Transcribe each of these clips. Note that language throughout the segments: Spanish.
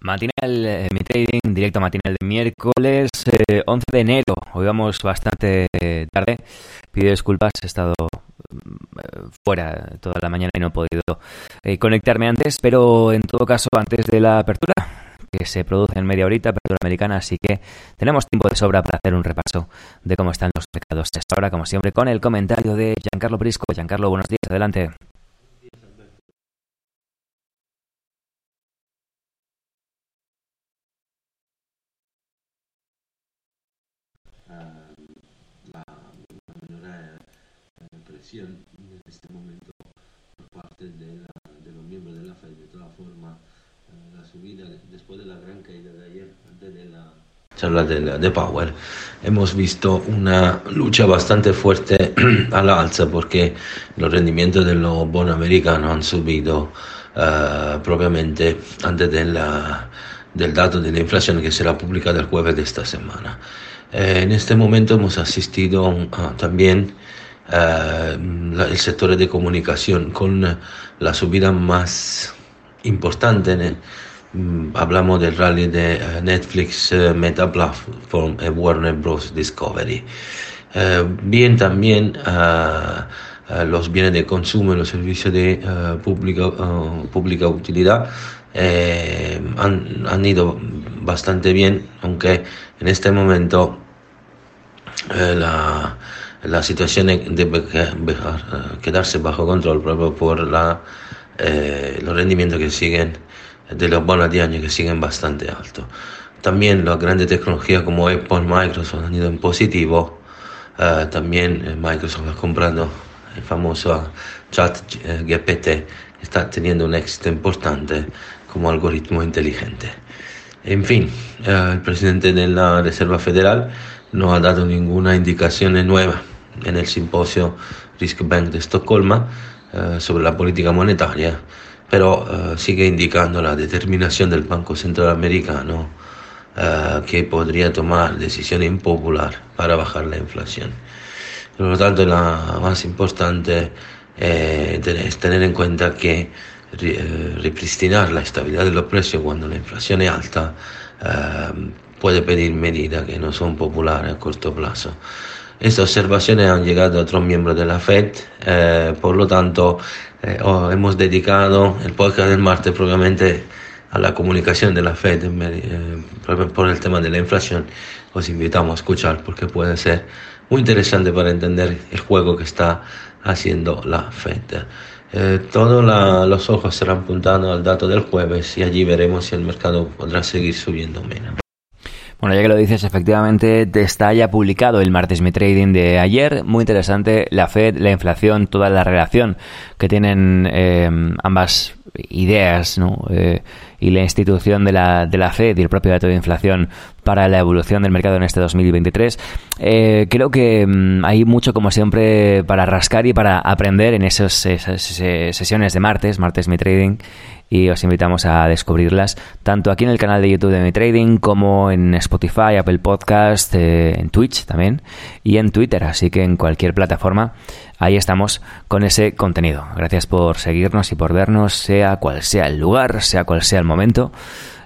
Matinal, eh, mi trading, directo matinal de miércoles eh, 11 de enero. Hoy vamos bastante eh, tarde. Pido disculpas, he estado mm, fuera toda la mañana y no he podido eh, conectarme antes, pero en todo caso antes de la apertura, que se produce en media horita, apertura americana, así que tenemos tiempo de sobra para hacer un repaso de cómo están los mercados. Ahora, como siempre, con el comentario de Giancarlo Prisco. Giancarlo, buenos días, adelante. En este momento por parte de, la, de, los miembros de la FED. De eh, la subida después de la gran caída de ayer, antes de la de, Power, hemos visto una lucha bastante fuerte al alza porque los rendimientos de los bonos americanos han subido uh, propiamente antes de la, del dato de la inflación que será publicado jueves de esta semana. Eh, en este momento hemos asistido también eh, el sector de comunicación con la subida más importante. Mm, hablamos del rally de eh, Netflix, Meta Platform Warner Bros. Discovery. bien también los bienes de consumo y los servicios de pública, pública utilidad han, han, ido bastante bien, aunque en este momento la, la situación debe quedarse bajo control proprio por la, eh, los rendimientos que siguen de los bonos de año que siguen bastante altos. También las grandes tecnologías como Apple, Microsoft han ido en positivo. Eh, también eh, Microsoft ha comprado el famoso chat GPT, está teniendo un éxito importante como algoritmo inteligente. En fin, el presidente de la Reserva Federal no ha dado ninguna indicación nueva en el simposio Risk Bank de Estocolmo eh, sobre la política monetaria, pero eh, sigue indicando la determinación del Banco Central Americano eh, que podría tomar decisiones impopulares para bajar la inflación. Por lo tanto, la más importante es tener en cuenta que repristinar la estabilidad de los precios cuando la inflación es alta puede pedir medidas que no son populares a corto plazo. Estas observaciones han llegado a otros miembros de la FED, eh, por lo tanto eh, oh, hemos dedicado el podcast del martes propiamente a la comunicación de la FED eh, por el tema de la inflación. Os invitamos a escuchar porque puede ser muy interesante para entender el juego que está haciendo la FED. Todos los ojos serán apuntando al dato del jueves y allí veremos si el mercado podrá seguir subiendo menos. Bueno, ya que lo dices, efectivamente está ya publicado el martes mi trading de ayer. Muy interesante la Fed, la inflación, toda la relación que tienen eh, ambas ideas, ¿no? Eh, y la institución de la, de la Fed y el propio dato de inflación para la evolución del mercado en este 2023. Eh, creo que mm, hay mucho, como siempre, para rascar y para aprender en esas, esas sesiones de martes, martes mi trading y os invitamos a descubrirlas tanto aquí en el canal de YouTube de Mi Trading como en Spotify, Apple Podcast, eh, en Twitch también y en Twitter, así que en cualquier plataforma ahí estamos con ese contenido. Gracias por seguirnos y por vernos, sea cual sea el lugar, sea cual sea el momento.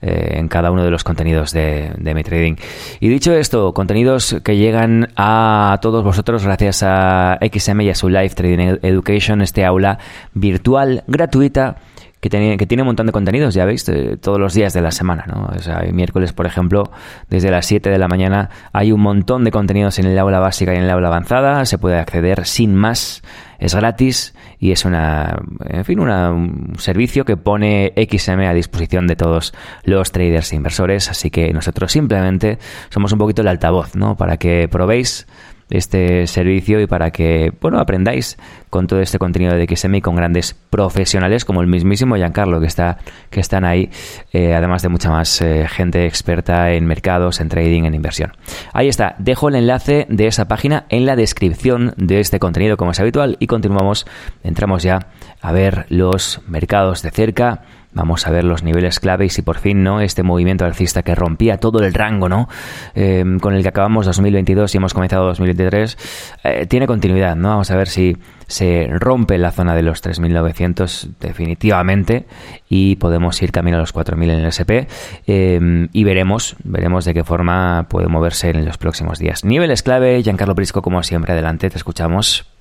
Eh, en cada uno de los contenidos de, de Mi Trading. Y dicho esto, contenidos que llegan a todos vosotros gracias a XM y a su Live Trading Education, este aula virtual gratuita que tiene, que tiene un montón de contenidos, ya veis, todos los días de la semana, ¿no? O sea, el miércoles, por ejemplo, desde las 7 de la mañana hay un montón de contenidos en el aula básica y en el aula avanzada, se puede acceder sin más, es gratis y es una, en fin, un servicio que pone XM a disposición de todos los traders e inversores, así que nosotros simplemente somos un poquito el altavoz, ¿no? Para que probéis este servicio y para que, bueno, aprendáis con todo este contenido de XM con grandes profesionales como el mismísimo Giancarlo que está que están ahí, eh, además de mucha más eh, gente experta en mercados, en trading, en inversión. Ahí está, dejo el enlace de esa página en la descripción de este contenido como es habitual y continuamos, entramos ya a ver los mercados de cerca Vamos a ver los niveles clave y si por fin no este movimiento alcista que rompía todo el rango, ¿no? Em, con el que acabamos 2022 y hemos comenzado 2023 eh, tiene continuidad, ¿no? Vamos a ver si se rompe la zona de los 3.900 definitivamente y podemos ir camino a los 4.000 en el SP em, y veremos, veremos de qué forma puede moverse en los próximos días. Niveles clave, Giancarlo Prisco como siempre, adelante, te escuchamos.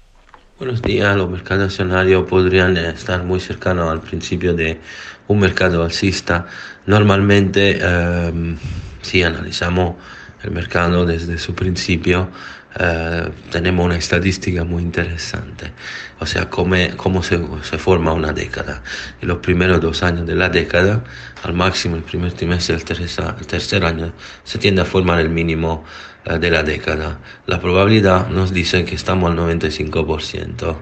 Buenos días, los mercados accionarios podrían estar muy cercanos al principio de un mercado alcista. Normalmente, em, si analizamos el mercado desde su principio, eh, tenemos una estadística muy interesante, o sea, cómo, cómo se, se, forma una década. En los primeros dos años de la década, al máximo el primer trimestre del tercer, tercer año, se tiende a formar el mínimo eh, de la década. La probabilidad nos dice que estamos al 95%.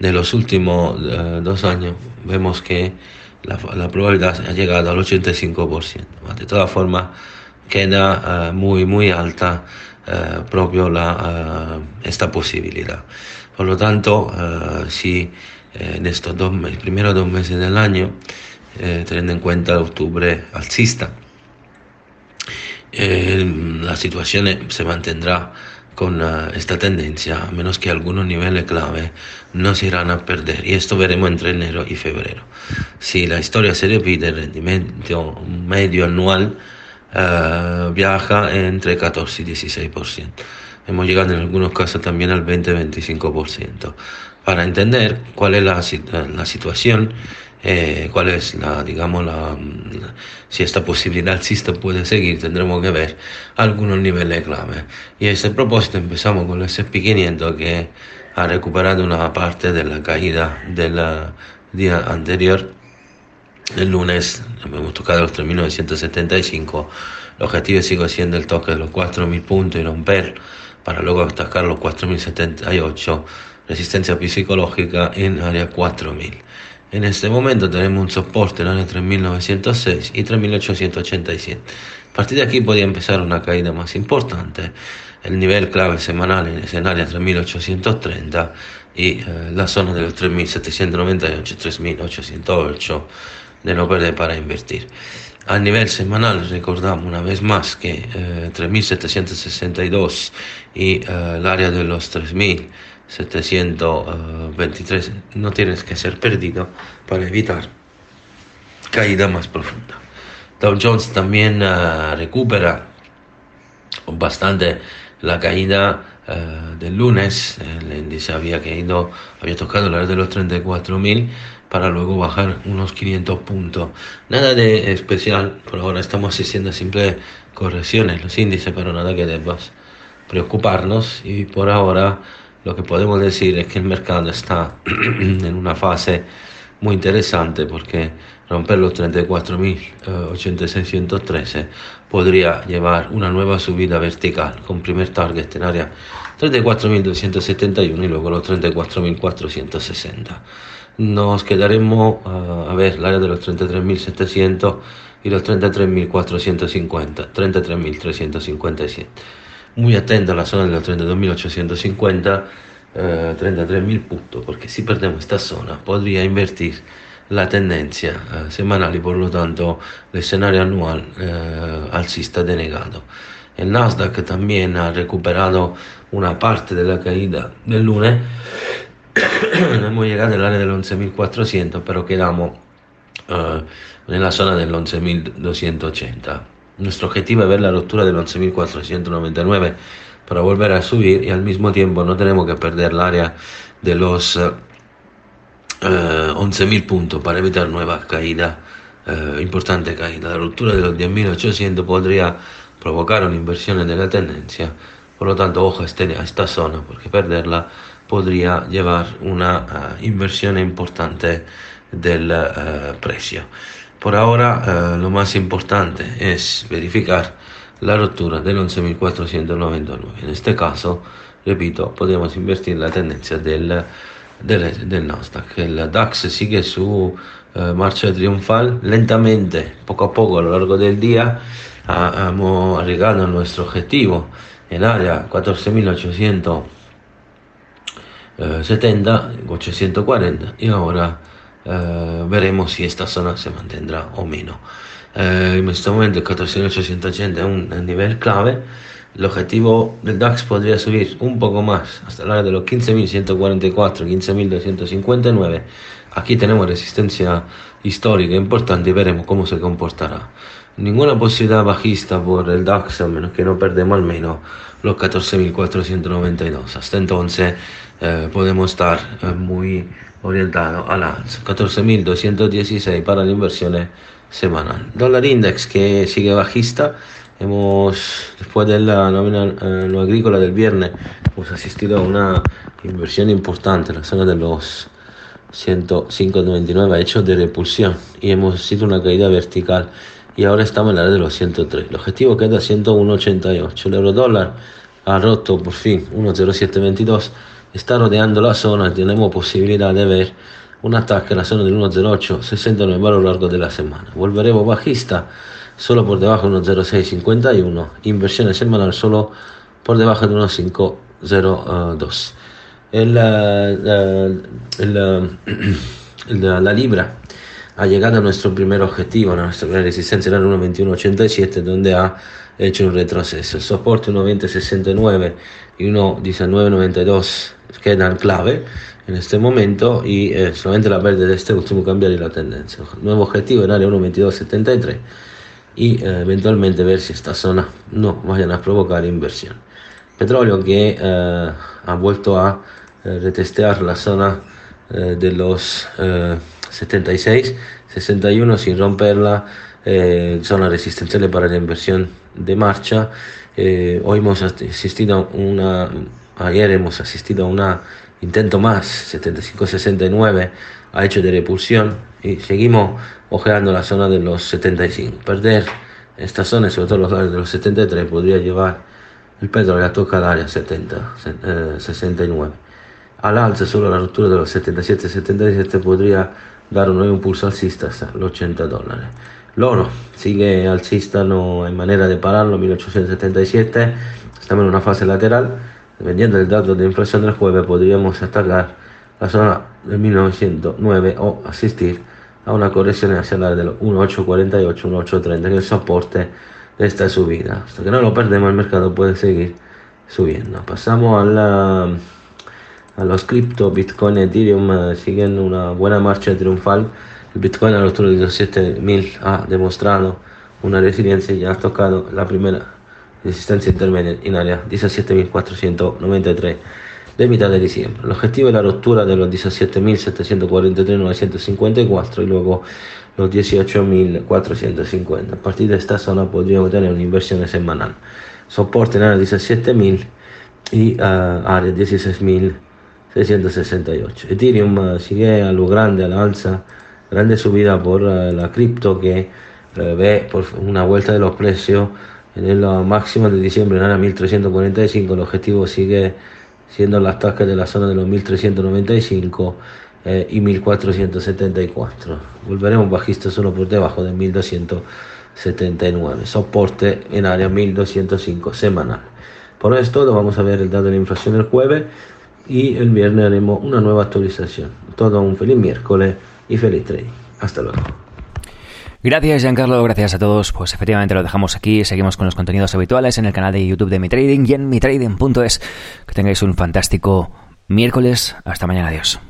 De los últimos eh, dos años vemos que la, la, probabilidad ha llegado al 85%. De todas formas, queda uh, muy, muy alta uh, proprio la, esta posibilidad. Por lo tanto, si en estos dos, primeros dos meses del año, teniendo en cuenta octubre alcista, eh, la situación se mantendrá con esta tendencia, a menos que algunos niveles clave no se irán a perder. Y esto veremos entre enero y febrero. Si la historia se repite, el rendimiento medio anual uh, viaja entre 14 y 16%. Hemos llegado en algunos casos también al 20-25%. Para entender cuál es la, la situación eh, cuál es la, digamos, la, si esta posibilidad alcista puede seguir, tendremos que ver algunos niveles clave. Y a ese propósito empezamos con el SP500 que ha recuperado una parte de la caída del día anterior. El lunes hemos tocado los 3.975. El objetivo sigue siendo el toque de los 4.000 puntos y romper para luego atacar los 4.078. Resistencia psicológica en área 4.000. En este momento tenemos un soporte en año 3906 y 3887. A partir de aquí podría empezar una caída más importante. El nivel clave semanal en el área 3830 y eh, la zona de los 3798 3808 de no perder para invertir. A nivel semanal recordamos una vez más que eh, 3762 y eh, el área de los 3000 723 no tienes que ser perdido para evitar caída más profunda. Dow Jones también uh, recupera bastante la caída uh, del lunes. El índice había caído, había tocado la de los 34.000 para luego bajar unos 500 puntos. Nada de especial, por ahora estamos haciendo simple correcciones los índices, pero nada que debas preocuparnos y por ahora lo que podemos decir es que el mercado está en una fase muy interesante porque romper los 34.8613 podría llevar una nueva subida vertical con primer target en área 34.271 y luego los 34.460. Nos quedaremos uh, a ver el área de los 33.700 y los 33.450, 33.357 muy atento a la zona de los 32.850, eh, 33.000 puntos, porque si perdemos esta zona podría invertir la tendencia eh, semanal y por lo tanto el escenario anual eh, alcista denegado. El Nasdaq también ha recuperado una parte de la caída del lunes. No hemos llegado al área del 11.400, pero quedamos eh, en la zona del 11.280. Nuestro objetivo es ver la ruptura del 11.499 para volver a subir y al mismo tiempo no tenemos que perder el área de los 11.000 puntos para evitar nuevas caídas, importante caída. La ruptura de los 10.800 podría provocar una inversión de la tendencia. Por lo tanto, ojo a esta zona, porque perderla podría llevar una inversión importante del precio. Por ahora, lo más importante es verificar la ruptura del 11.499. En este caso, repito, podemos invertir la tendencia del, del, del Nasdaq. El DAX sigue su eh, marcha triunfal lentamente, poco a poco a lo largo del día. hemos llegado a nuestro objetivo en área 14.870, 840 y ahora eh, veremos si esta zona se mantendrá o menos. Eh, en este momento el 14.880 es un nivel clave. El objetivo del DAX podría subir un poco más hasta la de los 15.144, 15.259. Aquí tenemos resistencia histórica importante y veremos cómo se comportará. Ninguna posibilidad bajista por el DAX, a menos que no perdemos al menos los 14.492. Hasta entonces eh, podemos estar eh, muy orientados al alza. 14.216 para las inversiones semanal. Dólar index que sigue bajista. Hemos, después de la nómina eh, no agrícola del viernes, hemos asistido a una inversión importante en la zona de los 105.99, ha hecho de repulsión y hemos sido una caída vertical y ahora estamos en la área de los 103. El objetivo queda 101.88. El euro dólar ha roto por fin 1.0722, está rodeando la zona tenemos posibilidad de ver un ataque en la zona del 1.08, 69 a lo largo de la semana. Volveremos bajista solo por debajo de 1.0651, inversiones semanal solo por debajo de 1.502. El, la libra ha llegado a nuestro primer objetivo, nuestra resistencia era el 1.2187, donde ha hecho un retroceso. El soporte 1.2069 y 1.1992 quedan clave en este momento y eh, solamente la pérdida de este último cambiaría la tendencia. Nuevo objetivo en área 1.2273 y eh, eventualmente ver si esta zona no vayan a provocar inversión. Petróleo que eh, ha vuelto a retestear la zona de los 76, 61 sin romperla, zona resistencial para la inversión de marcha. hoy hemos asistido a una, ayer hemos asistido a una intento más, 75-69, ha hecho de repulsión y seguimos ojeando la zona de los 75. Perder esta zona, sobre todo los áreas de los 73, podría llevar el petróleo a tocar el área 70, 69. Al alza solo la ruptura de los 77-77 podría dar un nuevo impulso alcista hasta los 80 dólares. L'oro sigue alcista, no hay manera de pararlo, 1877, estamos en una fase lateral Dependiendo del dato de inflación del jueves, podríamos atacar la zona de 1909 o asistir a una corrección hacia la de 1848, 1830, que es el soporte de esta subida. Hasta que no lo perdemos, el mercado puede seguir subiendo. Pasamos a, la, a los cripto, Bitcoin Ethereum eh, siguen una buena marcha triunfal. El Bitcoin a los 17.000 ha demostrado una resiliencia y ha tocado la primera resistencia intermedia en área 17.493 de mitad de diciembre. El objetivo es la ruptura de los 17.743.954 y luego los 18.450. A partir de esta zona podríamos tener una inversión semanal. Soporte en área 17.000 y uh, área 16.668. Ethereum uh, sigue a lo grande, a la alza, grande subida por uh, la cripto que ve por una vuelta de los precios en el máximo de diciembre en área 1345 el objetivo sigue siendo las tascas de la zona de los 1395 eh, y 1474 volveremos bajistas solo por debajo de 1279 soporte en área 1205 semanal. Por esto vamos a ver el dato de la inflación el jueves y el viernes haremos una nueva actualización. Todo un feliz miércoles y feliz trading. Hasta luego Gracias, Giancarlo. Gracias a todos. Pues efectivamente lo dejamos aquí. Seguimos con los contenidos habituales en el canal de YouTube de Mi Trading y en mitrading.es. Que tengáis un fantástico miércoles. Hasta mañana. Adiós.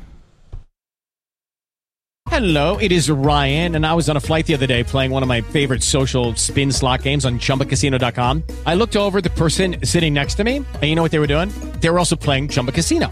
Hello, it is Ryan, and I was on a flight the other day playing one of my favorite social spin slot games on chumbacasino.com. I looked over the person sitting next to me, and you know what they were doing? They were also playing Chumba Casino.